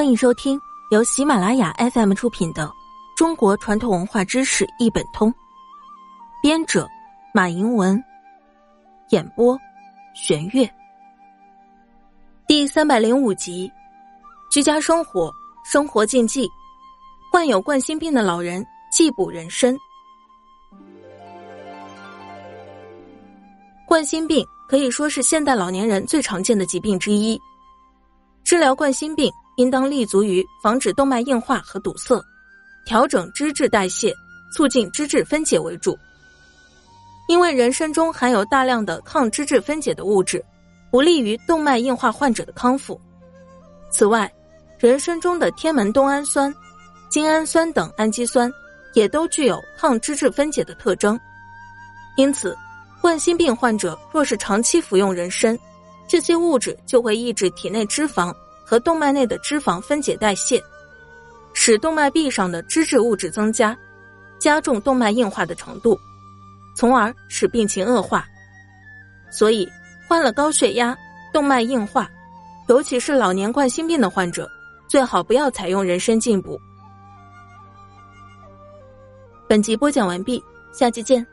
欢迎收听由喜马拉雅 FM 出品的《中国传统文化知识一本通》，编者马迎文，演播玄月。第三百零五集：居家生活生活禁忌，患有冠心病的老人忌补人参。冠心病可以说是现代老年人最常见的疾病之一。治疗冠心病，应当立足于防止动脉硬化和堵塞，调整脂质代谢，促进脂质分解为主。因为人参中含有大量的抗脂质分解的物质，不利于动脉硬化患者的康复。此外，人参中的天门冬氨酸、精氨酸等氨基酸，也都具有抗脂质分解的特征，因此。冠心病患者若是长期服用人参，这些物质就会抑制体内脂肪和动脉内的脂肪分解代谢，使动脉壁上的脂质物质增加，加重动脉硬化的程度，从而使病情恶化。所以，患了高血压、动脉硬化，尤其是老年冠心病的患者，最好不要采用人参进补。本集播讲完毕，下期见。